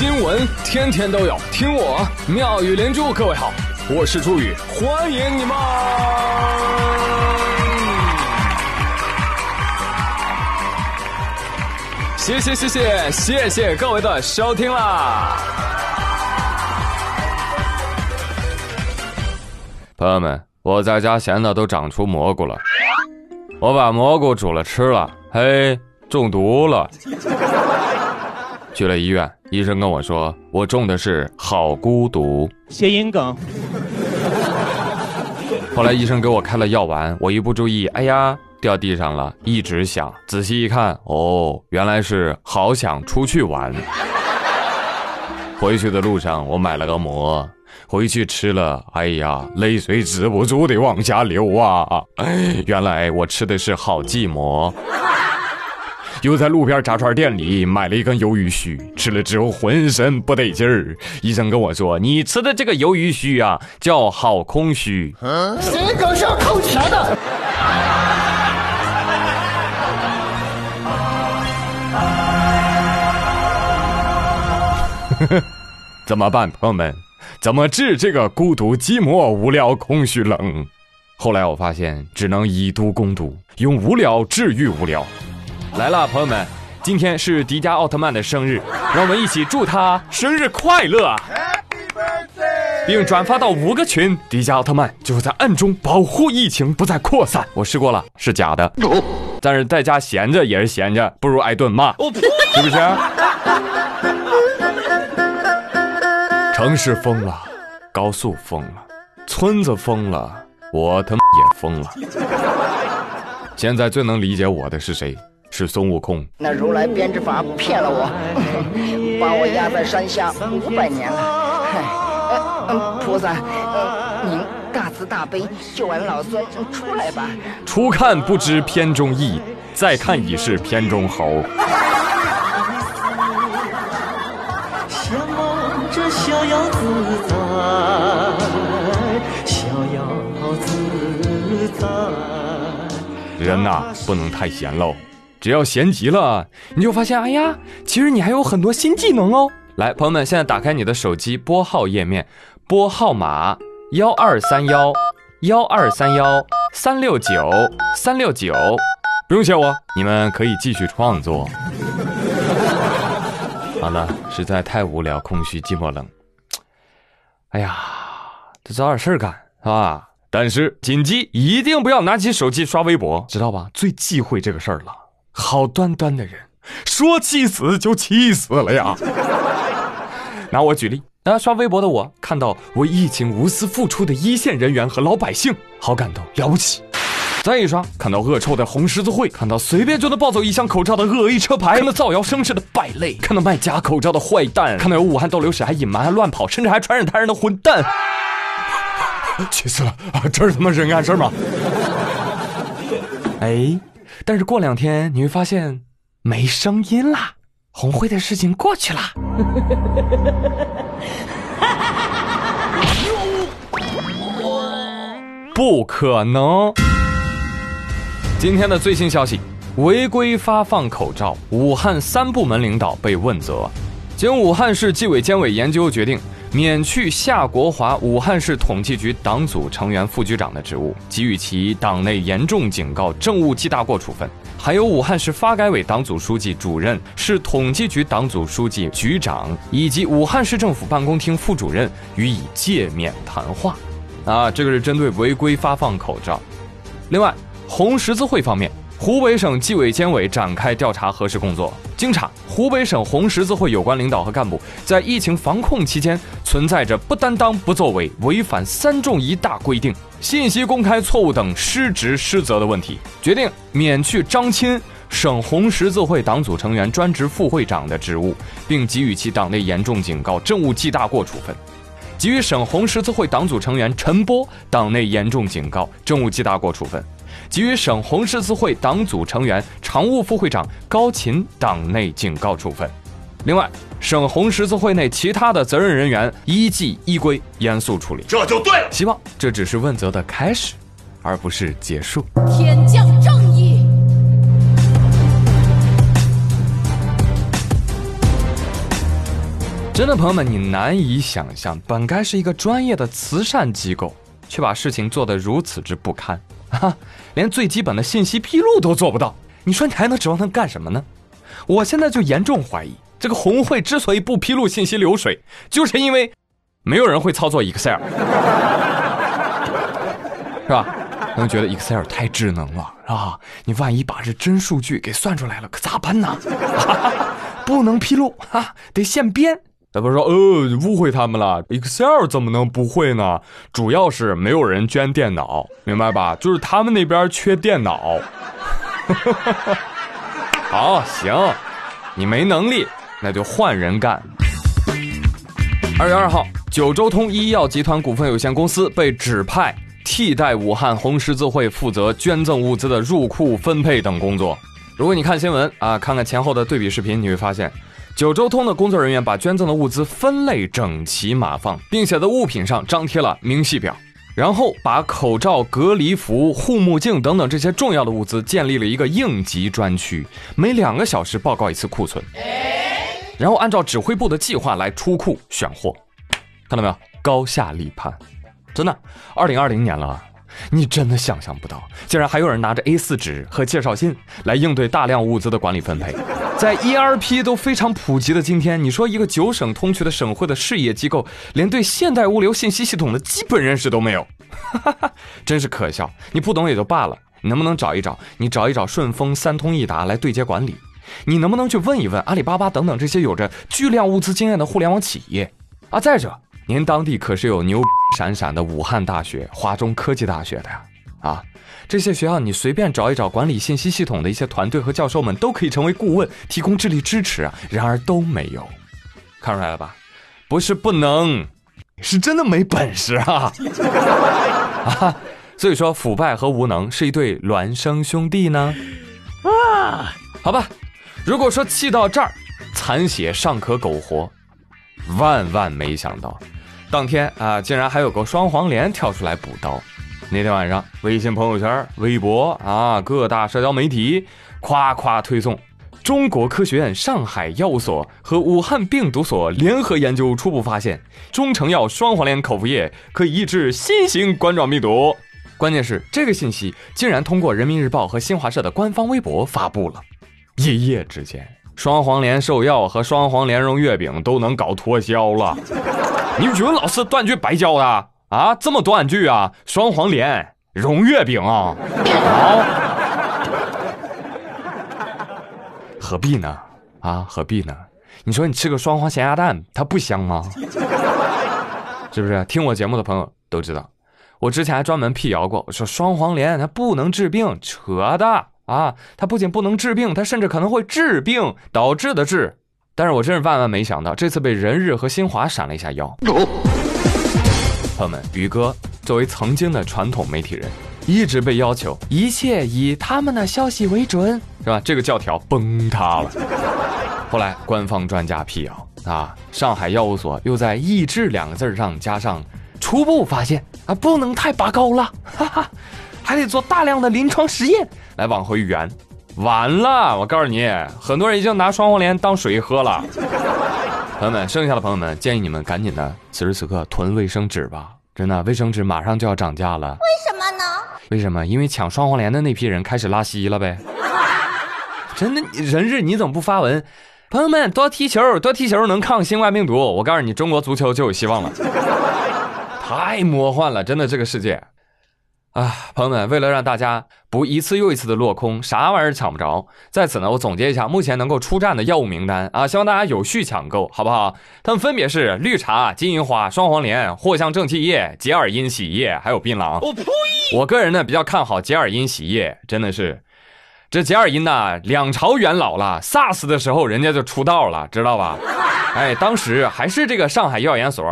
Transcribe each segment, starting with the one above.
新闻天天都有，听我妙语连珠。各位好，我是朱宇，欢迎你们！谢谢谢谢谢谢各位的收听啦！朋友们，我在家闲的都长出蘑菇了，我把蘑菇煮了吃了，嘿，中毒了。去了医院，医生跟我说，我中的是好孤独，谐音梗。后来医生给我开了药丸，我一不注意，哎呀，掉地上了，一直响。仔细一看，哦，原来是好想出去玩。回去的路上，我买了个馍，回去吃了，哎呀，泪水止不住的往下流啊！原来我吃的是好寂寞。又在路边炸串店里买了一根鱿鱼须，吃了之后浑身不得劲儿。医生跟我说：“你吃的这个鱿鱼须啊，叫好空虚。”谁狗是要扣钱的？怎么办，朋友们？怎么治这个孤独、寂寞、无聊、空虚、冷？后来我发现，只能以毒攻毒，用无聊治愈无聊。来了，朋友们，今天是迪迦奥特曼的生日，让我们一起祝他生日快乐，并转发到五个群，迪迦奥特曼就会在暗中保护疫情不再扩散。我试过了，是假的，但是在家闲着也是闲着，不如挨顿骂，是不是？城市疯了，高速疯了，村子疯了，我他妈也疯了。现在最能理解我的是谁？是孙悟空。那如来编织法骗了我，把我压在山下五百年了。嗯，菩萨，您大慈大悲，救完老孙出来吧。初看不知片中意，再看已是片中猴。着逍遥自在，逍遥自在。人呐，不能太闲喽，只要闲极了，你就发现，哎呀，其实你还有很多新技能哦。来，朋友们，现在打开你的手机拨号页面，拨号码幺二三幺幺二三幺三六九三六九，不用谢我，你们可以继续创作。好了，实在太无聊、空虚、寂寞、冷。哎呀，得找点事儿干，是吧？但是谨记，一定不要拿起手机刷微博，知道吧？最忌讳这个事儿了。好端端的人，说气死就气死了呀！拿我举例，那刷微博的我，看到为疫情无私付出的一线人员和老百姓，好感动，了不起。再一刷，看到恶臭的红十字会，看到随便就能抱走一箱口罩的恶意车牌，看到造谣生事的败类，看到卖假口罩的坏蛋，看到有武汉逗留史还隐瞒还乱跑，甚至还传染他人的混蛋，气死了！这是他妈人干事吗？哎，但是过两天你会发现没声音啦，红会的事情过去了。不可能。今天的最新消息：违规发放口罩，武汉三部门领导被问责。经武汉市纪委监委研究决定，免去夏国华武汉市统计局党组成员、副局长的职务，给予其党内严重警告、政务记大过处分。还有武汉市发改委党组书记、主任、市统计局党组书记、局长以及武汉市政府办公厅副主任予以诫勉谈话。啊，这个是针对违规发放口罩。另外。红十字会方面，湖北省纪委监委展开调查核实工作。经查，湖北省红十字会有关领导和干部在疫情防控期间存在着不担当、不作为、违反“三重一大”规定、信息公开错误等失职失责的问题，决定免去张钦省红十字会党组成员、专职副会长的职务，并给予其党内严重警告、政务记大过处分；给予省红十字会党组成员陈波党内严重警告、政务记大过处分。给予省红十字会党组成员、常务副会长高琴党内警告处分。另外，省红十字会内其他的责任人员依纪依规严肃处理，这就对了。希望这只是问责的开始，而不是结束。天降正义。真的，朋友们，你难以想象，本该是一个专业的慈善机构，却把事情做得如此之不堪，哈，连最基本的信息披露都做不到。你说你还能指望他干什么呢？我现在就严重怀疑，这个红会之所以不披露信息流水，就是因为没有人会操作 Excel，是吧？可能觉得 Excel 太智能了，是吧？你万一把这真数据给算出来了，可咋办呢？不能披露啊，得现编。咱不是说，呃，误会他们了，Excel 怎么能不会呢？主要是没有人捐电脑，明白吧？就是他们那边缺电脑。好，行，你没能力，那就换人干。二月二号，九州通医药集团股份有限公司被指派替代武汉红十字会负责捐赠物资的入库分配等工作。如果你看新闻啊，看看前后的对比视频，你会发现，九州通的工作人员把捐赠的物资分类整齐码放，并且在物品上张贴了明细表。然后把口罩、隔离服、护目镜等等这些重要的物资建立了一个应急专区，每两个小时报告一次库存，然后按照指挥部的计划来出库选货，看到没有？高下立判，真的，二零二零年了。你真的想象不到，竟然还有人拿着 A4 纸和介绍信来应对大量物资的管理分配。在 ERP 都非常普及的今天，你说一个九省通衢的省会的事业机构，连对现代物流信息系统的基本认识都没有，真是可笑。你不懂也就罢了，你能不能找一找？你找一找顺丰、三通一达来对接管理？你能不能去问一问阿里巴巴等等这些有着巨量物资经验的互联网企业？啊，再者。您当地可是有牛闪闪的武汉大学、华中科技大学的呀！啊，这些学校你随便找一找，管理信息系统的一些团队和教授们都可以成为顾问，提供智力支持啊。然而都没有，看出来了吧？不是不能，是真的没本事啊！啊，所以说腐败和无能是一对孪生兄弟呢？啊，好吧，如果说气到这儿，残血尚可苟活，万万没想到。当天啊，竟然还有个双黄连跳出来补刀。那天晚上，微信朋友圈、微博啊，各大社交媒体夸夸推送中国科学院上海药物所和武汉病毒所联合研究初步发现，中成药双黄连口服液可以抑制新型冠状病毒。关键是这个信息竟然通过人民日报和新华社的官方微博发布了，一夜之间，双黄连兽药和双黄莲蓉月饼都能搞脱销了。你语文老师断句白教的啊？这么断句啊？双黄连蓉月饼啊？好，何必呢？啊，何必呢？你说你吃个双黄咸鸭蛋，它不香吗？是不是？听我节目的朋友都知道，我之前还专门辟谣过，我说双黄连它不能治病，扯的啊！它不仅不能治病，它甚至可能会治病导致的治。但是我真是万万没想到，这次被人日和新华闪了一下腰。朋友们，宇哥作为曾经的传统媒体人，一直被要求一切以他们的消息为准，是吧？这个教条崩塌了。后来官方专家辟谣啊，上海药物所又在“抑制”两个字上加上“初步发现”，啊，不能太拔高了，哈哈，还得做大量的临床实验来往回圆。完了，我告诉你，很多人已经拿双黄连当水喝了。朋友们，剩下的朋友们，建议你们赶紧的，此时此刻囤卫生纸吧。真的，卫生纸马上就要涨价了。为什么呢？为什么？因为抢双黄连的那批人开始拉稀了呗。真的，人日你怎么不发文？朋友们，多踢球，多踢球能抗新冠病毒。我告诉你，中国足球就有希望了。太魔幻了，真的，这个世界。啊，朋友们，为了让大家不一次又一次的落空，啥玩意儿抢不着，在此呢，我总结一下目前能够出战的药物名单啊，希望大家有序抢购，好不好？它们分别是绿茶、金银花、双黄连、藿香正气液、洁尔阴洗液，还有槟榔。我呸！我个人呢比较看好洁尔阴洗液，真的是，这洁尔阴呐，两朝元老了，SARS 的时候人家就出道了，知道吧？哎，当时还是这个上海药研所。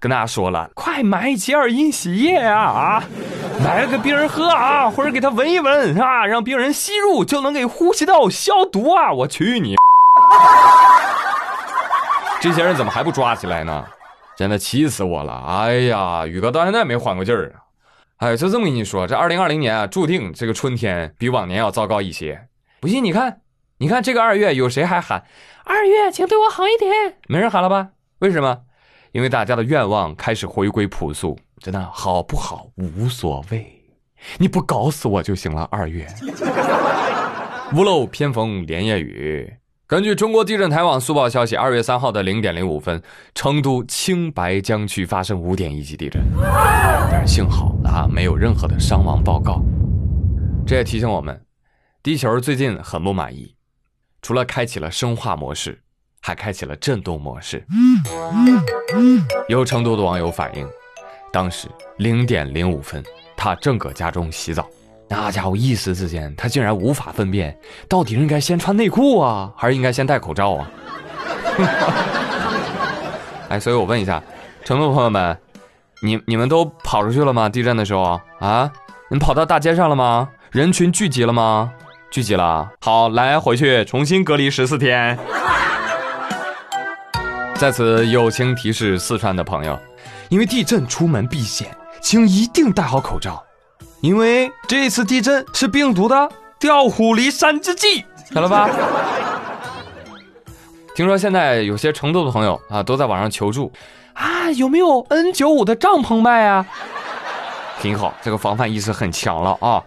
跟大家说了，快买洁尔阴洗液啊啊！买了给病人喝啊，或者给他闻一闻啊，让病人吸入就能给呼吸道消毒啊！我去你！这些人怎么还不抓起来呢？真的气死我了！哎呀，宇哥到现在没缓过劲儿啊！哎，就这么跟你说，这二零二零年啊，注定这个春天比往年要糟糕一些。不信你看，你看这个二月有谁还喊二月，请对我好一点？没人喊了吧？为什么？因为大家的愿望开始回归朴素，真的好不好无所谓，你不搞死我就行了。二月，屋漏偏逢连夜雨。根据中国地震台网速报消息，二月三号的零点零五分，成都青白江区发生五点一级地震，但是幸好啊，没有任何的伤亡报告。这也提醒我们，地球最近很不满意，除了开启了生化模式，还开启了震动模式。有成都的网友反映，当时零点零五分，他正搁家中洗澡。那家伙一时之间，他竟然无法分辨到底应该先穿内裤啊，还是应该先戴口罩啊？哎，所以我问一下，成都朋友们，你你们都跑出去了吗？地震的时候啊，你们跑到大街上了吗？人群聚集了吗？聚集了。好，来回去重新隔离十四天。在此友情提示四川的朋友，因为地震出门避险，请一定戴好口罩。因为这次地震是病毒的调虎离山之计，晓得吧？听说现在有些成都的朋友啊，都在网上求助啊，有没有 N 九五的帐篷卖啊？挺好，这个防范意识很强了啊。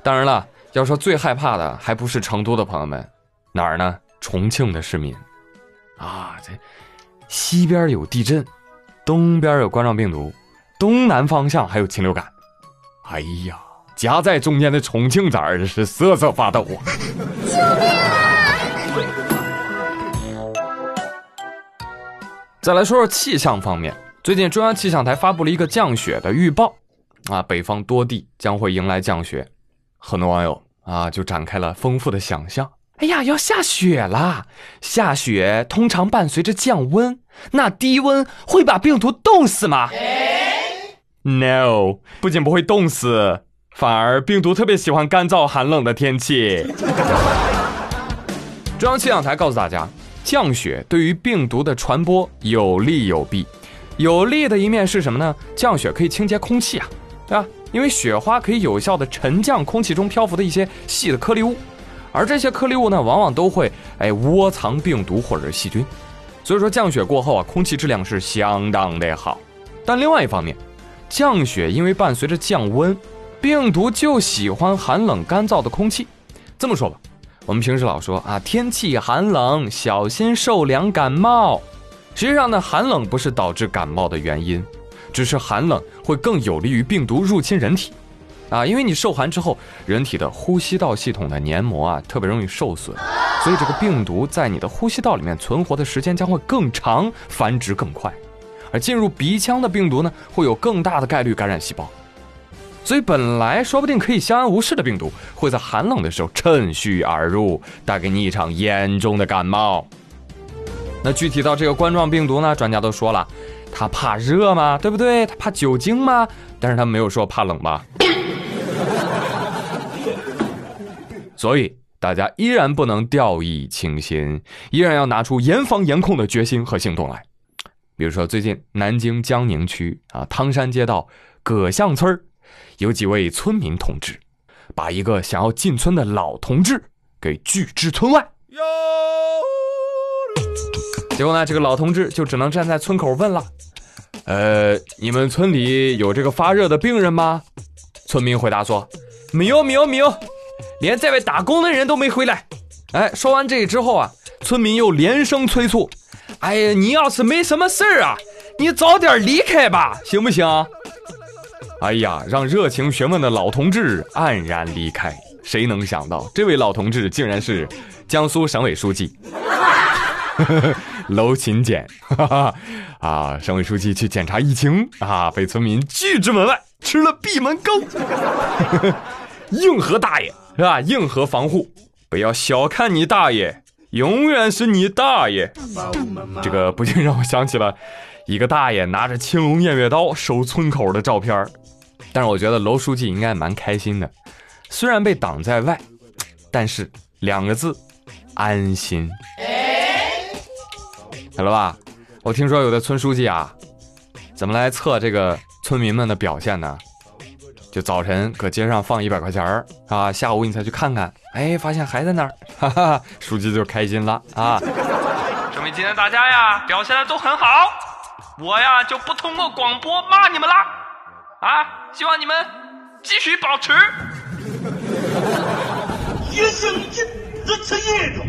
当然了，要说最害怕的还不是成都的朋友们，哪儿呢？重庆的市民啊，这西边有地震，东边有冠状病毒，东南方向还有禽流感。哎呀，夹在中间的重庆崽儿是瑟瑟发抖啊！救命啊！再来说说气象方面，最近中央气象台发布了一个降雪的预报，啊，北方多地将会迎来降雪，很多网友啊就展开了丰富的想象。哎呀，要下雪啦！下雪通常伴随着降温，那低温会把病毒冻死吗？No，不仅不会冻死，反而病毒特别喜欢干燥寒冷的天气。中央气象台告诉大家，降雪对于病毒的传播有利有弊。有利的一面是什么呢？降雪可以清洁空气啊，对吧？因为雪花可以有效的沉降空气中漂浮的一些细的颗粒物，而这些颗粒物呢，往往都会哎窝藏病毒或者是细菌。所以说降雪过后啊，空气质量是相当的好。但另外一方面，降雪因为伴随着降温，病毒就喜欢寒冷干燥的空气。这么说吧，我们平时老说啊，天气寒冷，小心受凉感冒。实际上呢，寒冷不是导致感冒的原因，只是寒冷会更有利于病毒入侵人体。啊，因为你受寒之后，人体的呼吸道系统的黏膜啊特别容易受损，所以这个病毒在你的呼吸道里面存活的时间将会更长，繁殖更快。而进入鼻腔的病毒呢，会有更大的概率感染细胞，所以本来说不定可以相安无事的病毒，会在寒冷的时候趁虚而入，带给你一场严重的感冒。那具体到这个冠状病毒呢，专家都说了，它怕热吗？对不对？它怕酒精吗？但是它没有说怕冷吧？所以大家依然不能掉以轻心，依然要拿出严防严控的决心和行动来。比如说，最近南京江宁区啊汤山街道葛巷村有几位村民同志，把一个想要进村的老同志给拒之村外。结果呢，这个老同志就只能站在村口问了：“呃，你们村里有这个发热的病人吗？”村民回答说：“没有，没有，没有，连在外打工的人都没回来。”哎，说完这之后啊，村民又连声催促。哎呀，你要是没什么事儿啊，你早点离开吧，行不行？哎呀，让热情询问的老同志黯然离开。谁能想到，这位老同志竟然是江苏省委书记 娄勤俭。啊，省委书记去检查疫情啊，被村民拒之门外，吃了闭门羹。硬核大爷是吧？硬核防护，不要小看你大爷。永远是你大爷！这个不禁让我想起了一个大爷拿着青龙偃月刀守村口的照片但是我觉得楼书记应该蛮开心的，虽然被挡在外，但是两个字，安心。晓得吧？我听说有的村书记啊，怎么来测这个村民们的表现呢？就早晨搁街上放一百块钱儿啊，下午你才去看看，哎，发现还在那儿，哈哈，书记就开心了啊，说明今天大家呀表现的都很好，我呀就不通过广播骂你们啦，啊，希望你们继续保持。一生一只吃一种。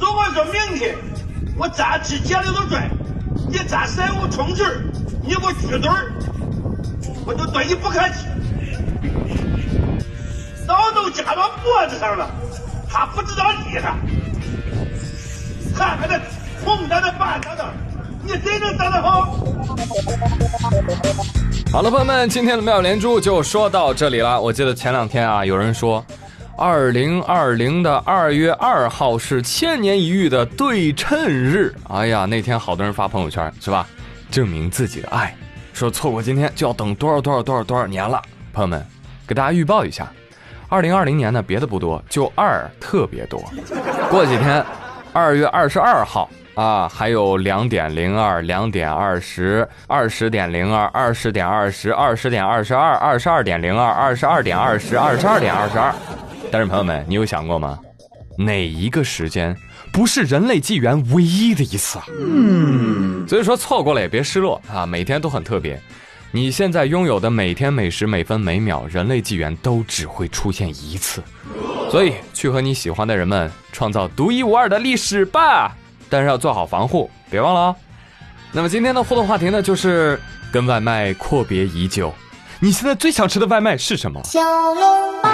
如果说明天我扎起铁里头拽，你扎三五冲劲儿，你给我举嘴儿，我就对你不客气。刀都夹到脖子上了，他不知道厉害。看看这红的那白的，你谁能打得好？好了，朋友们，今天的妙连珠就说到这里了。我记得前两天啊，有人说。二零二零的二月二号是千年一遇的对称日。哎呀，那天好多人发朋友圈，是吧？证明自己的爱，说错过今天就要等多少多少多少多少年了。朋友们，给大家预报一下，二零二零年呢，别的不多，就二特别多。过几天，二月二十二号啊，还有两点零二、两点二十、二十点零二、二十点二十、二十点二十二、二十二点零二、二十二点二十、二十二点二十二。但是朋友们，你有想过吗？哪一个时间不是人类纪元唯一的一次啊？嗯，所以说错过了也别失落啊，每天都很特别。你现在拥有的每天每时每分每秒，人类纪元都只会出现一次，所以去和你喜欢的人们创造独一无二的历史吧。但是要做好防护，别忘了哦。那么今天的互动话题呢，就是跟外卖阔别已久，你现在最想吃的外卖是什么？小笼包。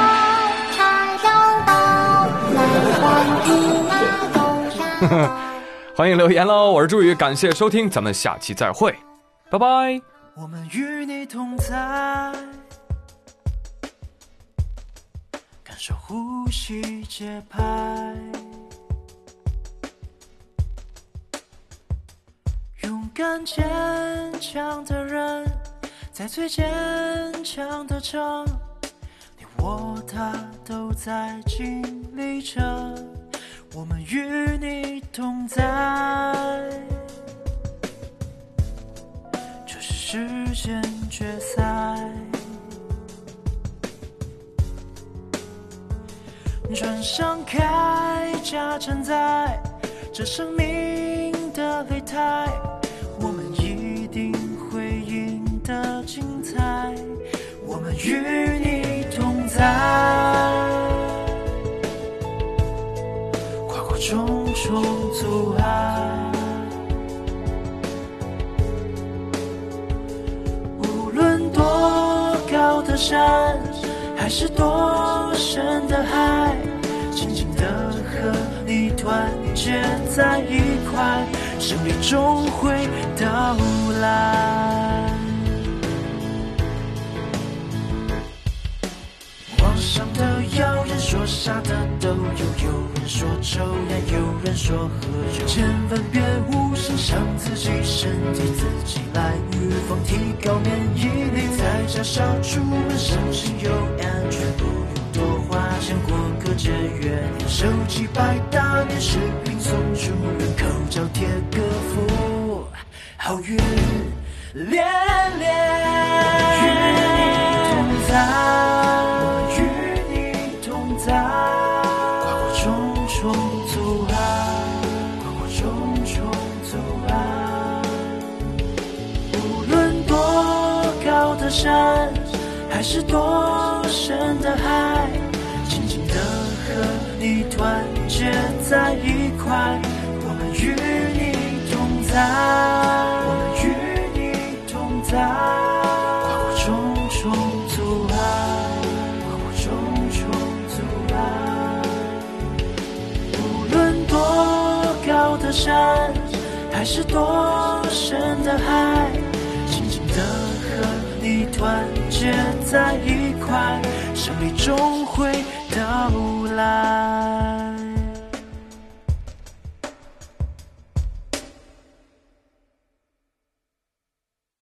欢迎留言喽！我是朱宇，感谢收听，咱们下期再会，拜拜。我们与你同在，感受呼吸节拍，勇敢坚强的人，在最坚强的城，你我他都在经历着。我们与你同在，这是世间决赛。穿上铠甲承载这生命的擂台，我们一定会赢得精彩。我们与你重阻碍，无论多高的山，还是多深的海，紧紧的和你团结在一块，胜利终会到来。上的谣言，说傻的都有，有人说抽烟，有人说喝酒，千万别无心伤自己身体，自己来预防，提高免疫力。在家少出门，省心又安全，不用多花钱过个节约。手机百大免食品送出，口罩贴个福，好运连连，还是多深的海，紧紧的和你团结在一块。我们与你同在，我们与你同在。跨过重重阻碍，跨过重重阻碍。无论多高的山，还是多深的海，紧紧的。团结在一块生命终会到来。